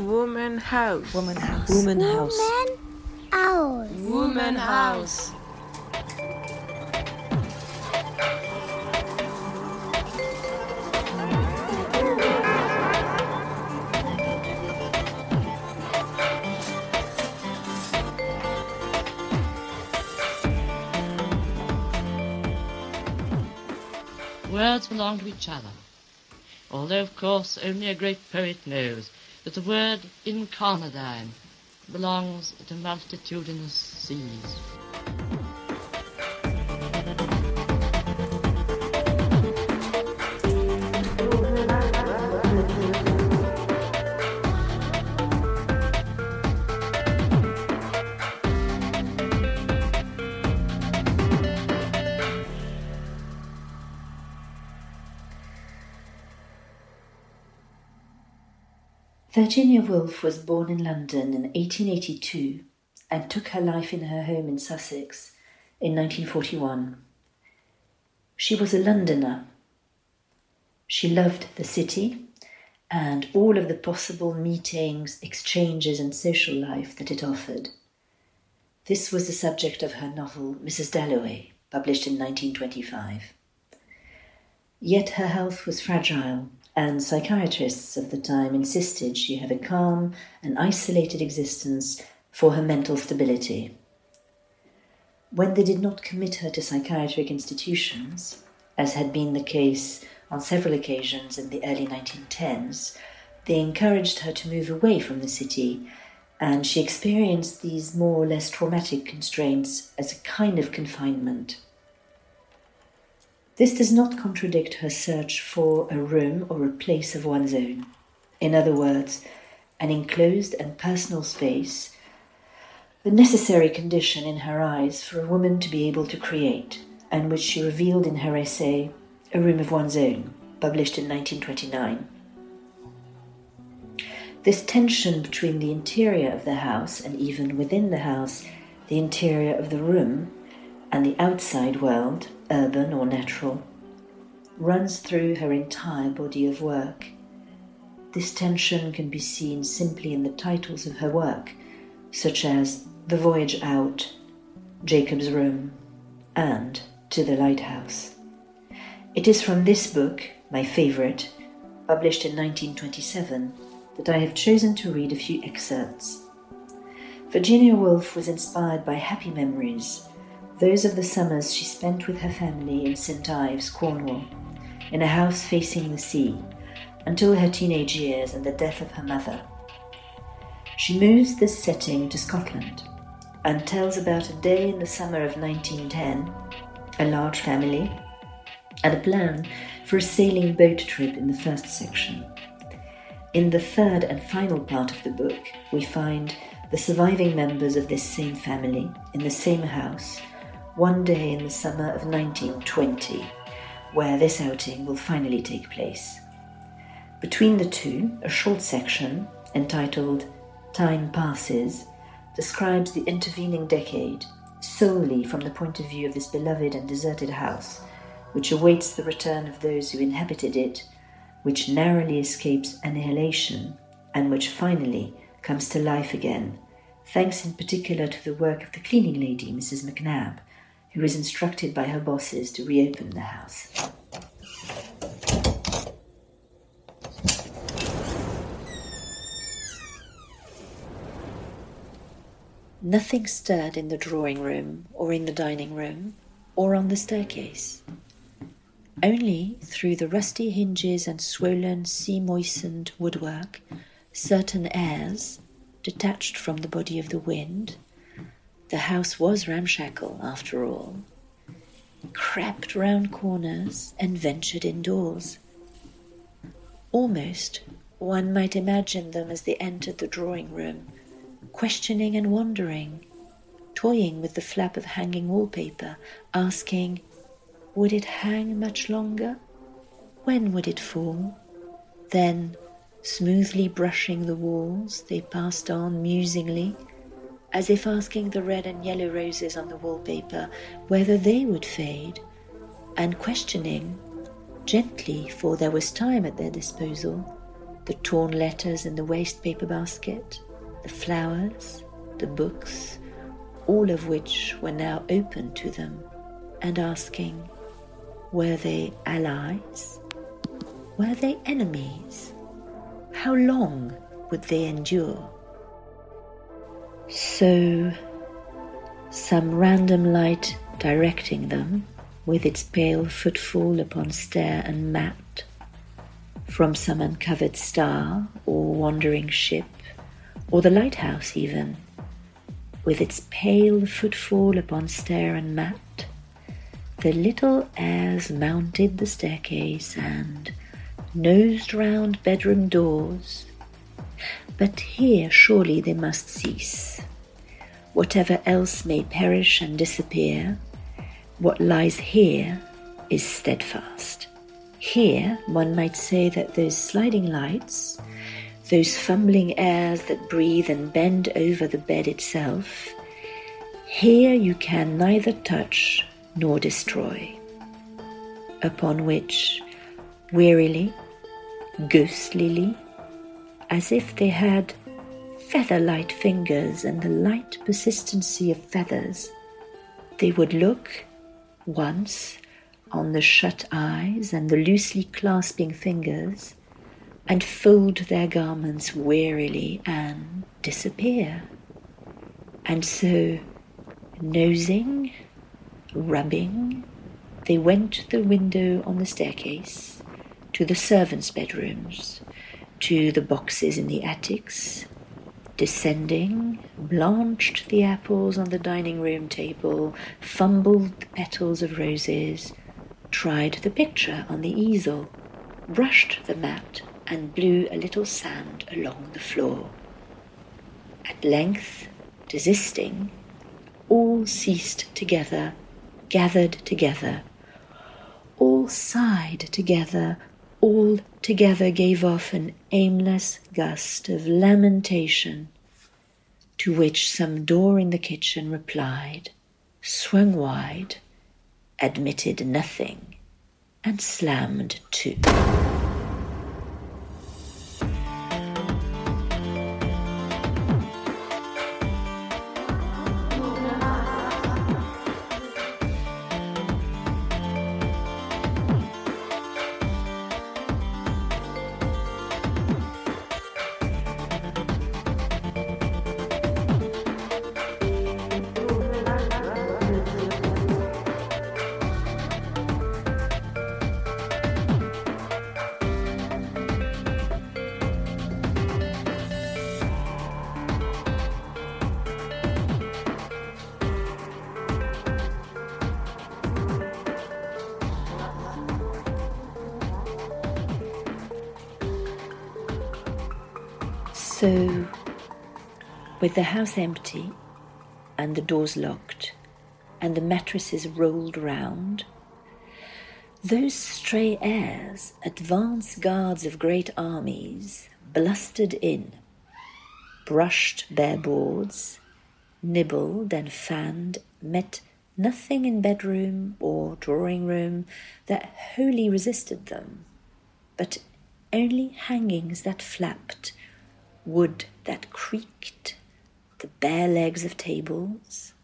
Woman house. Woman house. Woman house. Woman house. Woman house. Words belong to each other, although of course only a great poet knows that the word incarnadine belongs to multitudinous seas. Virginia Woolf was born in London in 1882 and took her life in her home in Sussex in 1941. She was a Londoner. She loved the city and all of the possible meetings, exchanges, and social life that it offered. This was the subject of her novel Mrs. Dalloway, published in 1925. Yet her health was fragile and psychiatrists of the time insisted she have a calm and isolated existence for her mental stability. When they did not commit her to psychiatric institutions, as had been the case on several occasions in the early 1910s, they encouraged her to move away from the city, and she experienced these more or less traumatic constraints as a kind of confinement. This does not contradict her search for a room or a place of one's own. In other words, an enclosed and personal space, the necessary condition in her eyes for a woman to be able to create, and which she revealed in her essay, A Room of One's Own, published in 1929. This tension between the interior of the house and even within the house, the interior of the room, and the outside world, urban or natural, runs through her entire body of work. This tension can be seen simply in the titles of her work, such as The Voyage Out, Jacob's Room, and To the Lighthouse. It is from this book, my favorite, published in 1927, that I have chosen to read a few excerpts. Virginia Woolf was inspired by happy memories those of the summers she spent with her family in St. Ives, Cornwall, in a house facing the sea, until her teenage years and the death of her mother. She moves this setting to Scotland and tells about a day in the summer of 1910, a large family, and a plan for a sailing boat trip in the first section. In the third and final part of the book, we find the surviving members of this same family in the same house one day in the summer of 1920, where this outing will finally take place. Between the two, a short section entitled Time Passes describes the intervening decade solely from the point of view of this beloved and deserted house, which awaits the return of those who inhabited it, which narrowly escapes annihilation, and which finally comes to life again, thanks in particular to the work of the cleaning lady, Mrs. McNab, who is instructed by her bosses to reopen the house. Nothing stirred in the drawing room or in the dining room or on the staircase. Only through the rusty hinges and swollen, sea moistened woodwork, certain airs, detached from the body of the wind, the house was ramshackle, after all. Crept round corners and ventured indoors. Almost one might imagine them as they entered the drawing room, questioning and wondering, toying with the flap of hanging wallpaper, asking, would it hang much longer? When would it fall? Then, smoothly brushing the walls, they passed on musingly as if asking the red and yellow roses on the wallpaper whether they would fade, and questioning, gently, for there was time at their disposal, the torn letters in the waste paper basket, the flowers, the books, all of which were now open to them, and asking, were they allies? Were they enemies? How long would they endure? So, some random light directing them, with its pale footfall upon stair and mat, from some uncovered star or wandering ship, or the lighthouse even, with its pale footfall upon stair and mat, the little airs mounted the staircase and nosed round bedroom doors. But here surely they must cease. Whatever else may perish and disappear, what lies here is steadfast. Here, one might say that those sliding lights, those fumbling airs that breathe and bend over the bed itself, here you can neither touch nor destroy. Upon which, wearily, ghostlily, as if they had feather light fingers and the light persistency of feathers, they would look once on the shut eyes and the loosely clasping fingers, and fold their garments wearily and disappear. And so, nosing, rubbing, they went to the window on the staircase, to the servants' bedrooms, to the boxes in the attics, descending, blanched the apples on the dining room table, fumbled the petals of roses, tried the picture on the easel, brushed the mat, and blew a little sand along the floor. At length, desisting, all ceased together, gathered together. All sighed together, all together gave off an aimless gust of lamentation, to which some door in the kitchen replied, swung wide, admitted nothing, and slammed to. So, with the house empty and the doors locked and the mattresses rolled round, those stray airs, advance guards of great armies, blustered in, brushed bare boards, nibbled and fanned, met nothing in bedroom or drawing room that wholly resisted them, but only hangings that flapped wood that creaked, the bare legs of tables,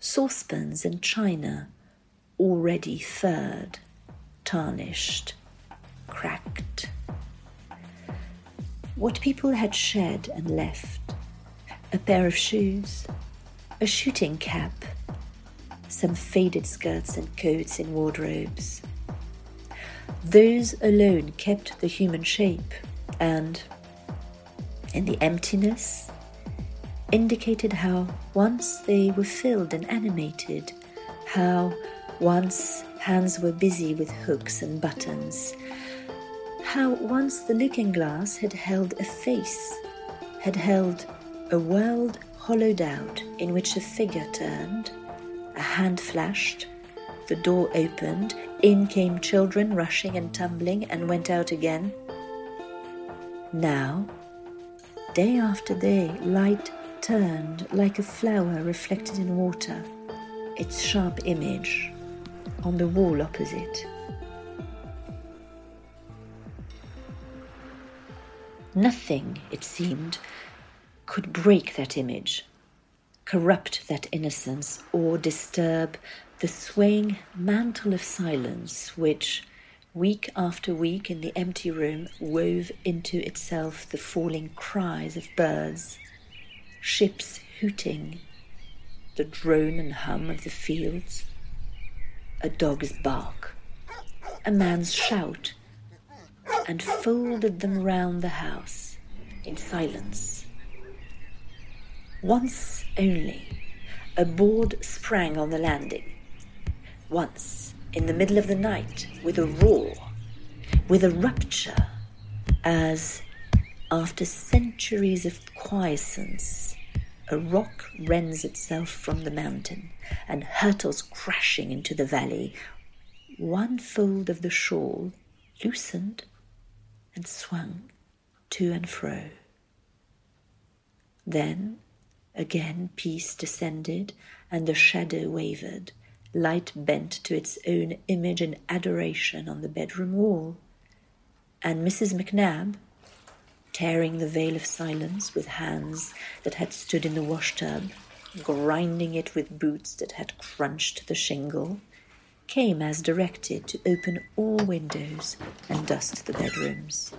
saucepans and china already furred, tarnished, cracked. What people had shed and left a pair of shoes, a shooting cap, some faded skirts and coats in wardrobes. Those alone kept the human shape and, in the emptiness, indicated how once they were filled and animated, how once hands were busy with hooks and buttons, how once the looking glass had held a face, had held a world hollowed out in which a figure turned, a hand flashed, the door opened, in came children rushing and tumbling and went out again. Now, Day after day, light turned like a flower reflected in water, its sharp image on the wall opposite. Nothing, it seemed, could break that image, corrupt that innocence, or disturb the swaying mantle of silence which, week after week in the empty room, wove into itself the falling cries of birds, ships hooting, the drone and hum of the fields, a dog's bark, a man's shout, and folded them round the house in silence. Once only, a board sprang on the landing. Once, in the middle of the night, with a roar, with a rupture, as, after centuries of quiescence, a rock rends itself from the mountain and hurtles crashing into the valley. One fold of the shawl loosened and swung to and fro. Then again peace descended and the shadow wavered, light bent to its own image and adoration on the bedroom wall. And Mrs. McNab, tearing the veil of silence with hands that had stood in the washtub, grinding it with boots that had crunched the shingle, came as directed to open all windows and dust the bedrooms.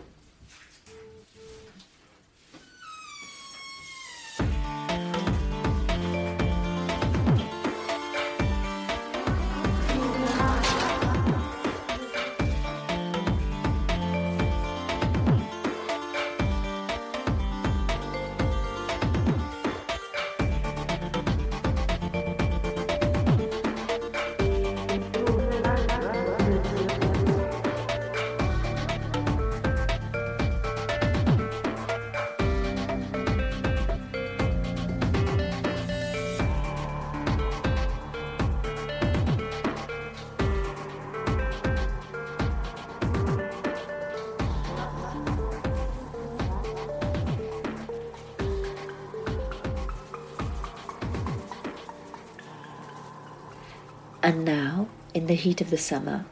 And now, in the heat of the summer,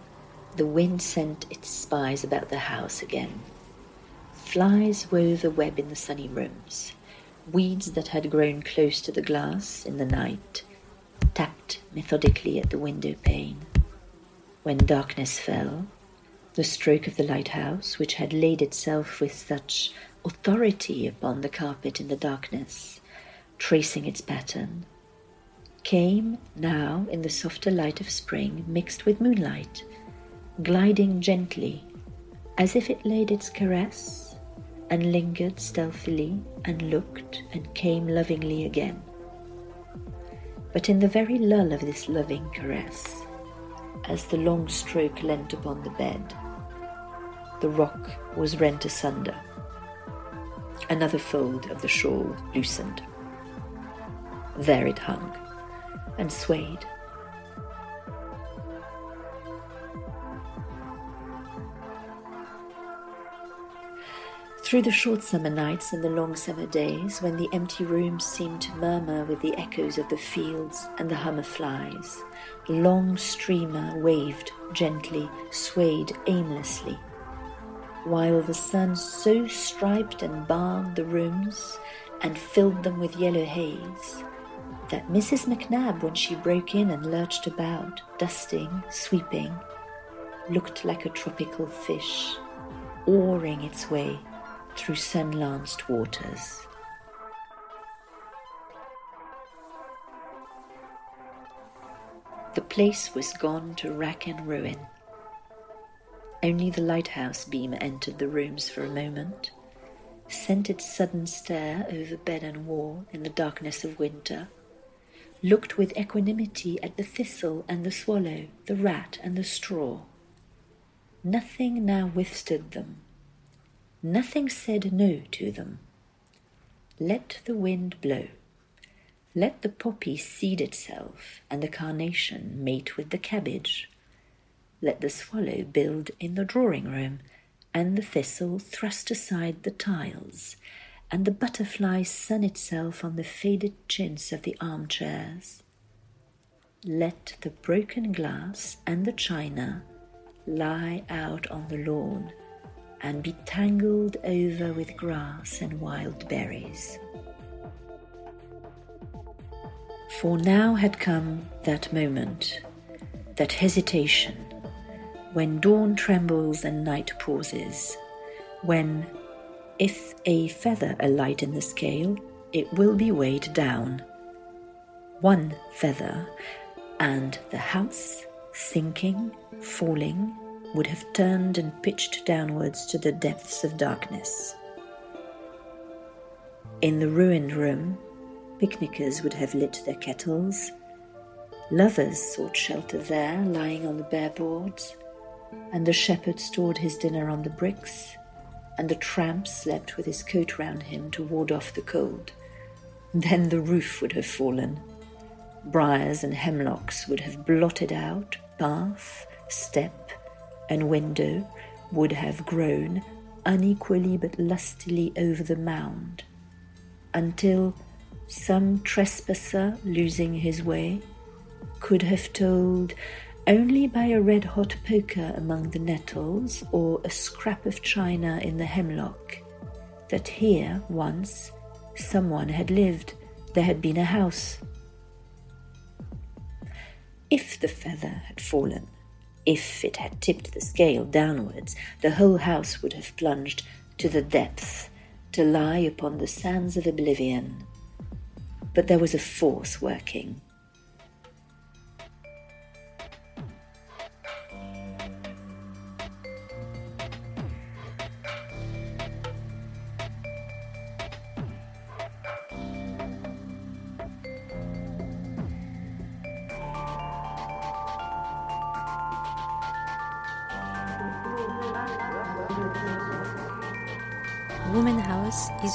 the wind sent its spies about the house again. Flies wove a web in the sunny rooms. Weeds that had grown close to the glass in the night tapped methodically at the window pane. When darkness fell, the stroke of the lighthouse, which had laid itself with such authority upon the carpet in the darkness, tracing its pattern, came now in the softer light of spring mixed with moonlight, gliding gently, as if it laid its caress and lingered stealthily and looked and came lovingly again. But in the very lull of this loving caress, as the long stroke leant upon the bed, the rock was rent asunder. Another fold of the shawl loosened. There it hung and swayed. Through the short summer nights and the long summer days, when the empty rooms seemed to murmur with the echoes of the fields and the hum of flies, the long streamer waved gently, swayed aimlessly, while the sun so striped and barred the rooms and filled them with yellow haze that Mrs. McNab, when she broke in and lurched about, dusting, sweeping, looked like a tropical fish, oaring its way through sun lanced waters. The place was gone to rack and ruin. Only the lighthouse beam entered the rooms for a moment, sent its sudden stare over bed and wall in the darkness of winter, looked with equanimity at the thistle and the swallow, the rat and the straw. Nothing now withstood them. Nothing said no to them. Let the wind blow. Let the poppy seed itself and the carnation mate with the cabbage. Let the swallow build in the drawing room and the thistle thrust aside the tiles and the butterfly sun itself on the faded chintz of the armchairs. Let the broken glass and the china lie out on the lawn and be tangled over with grass and wild berries. For now had come that moment, that hesitation, when dawn trembles and night pauses, when, if a feather alight in the scale, it will be weighed down. One feather, and the house, sinking, falling, would have turned and pitched downwards to the depths of darkness. In the ruined room, picnickers would have lit their kettles. Lovers sought shelter there, lying on the bare boards, and the shepherd stored his dinner on the bricks, and the tramp slept with his coat round him to ward off the cold. Then the roof would have fallen. Briars and hemlocks would have blotted out path, step, and window would have grown unequally but lustily over the mound, until some trespasser losing his way could have told only by a red hot poker among the nettles or a scrap of china in the hemlock that here once someone had lived, there had been a house. If the feather had fallen, if it had tipped the scale downwards, the whole house would have plunged to the depths to lie upon the sands of oblivion. But there was a force working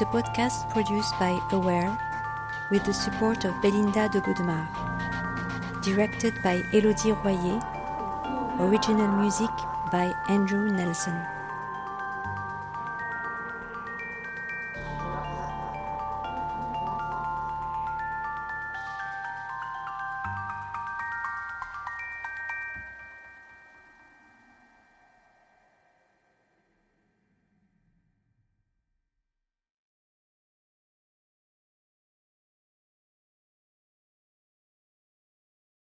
a podcast produced by Aware with the support of Belinda de Godemar. Directed by Elodie Royer. Original music by Andrew Nelson.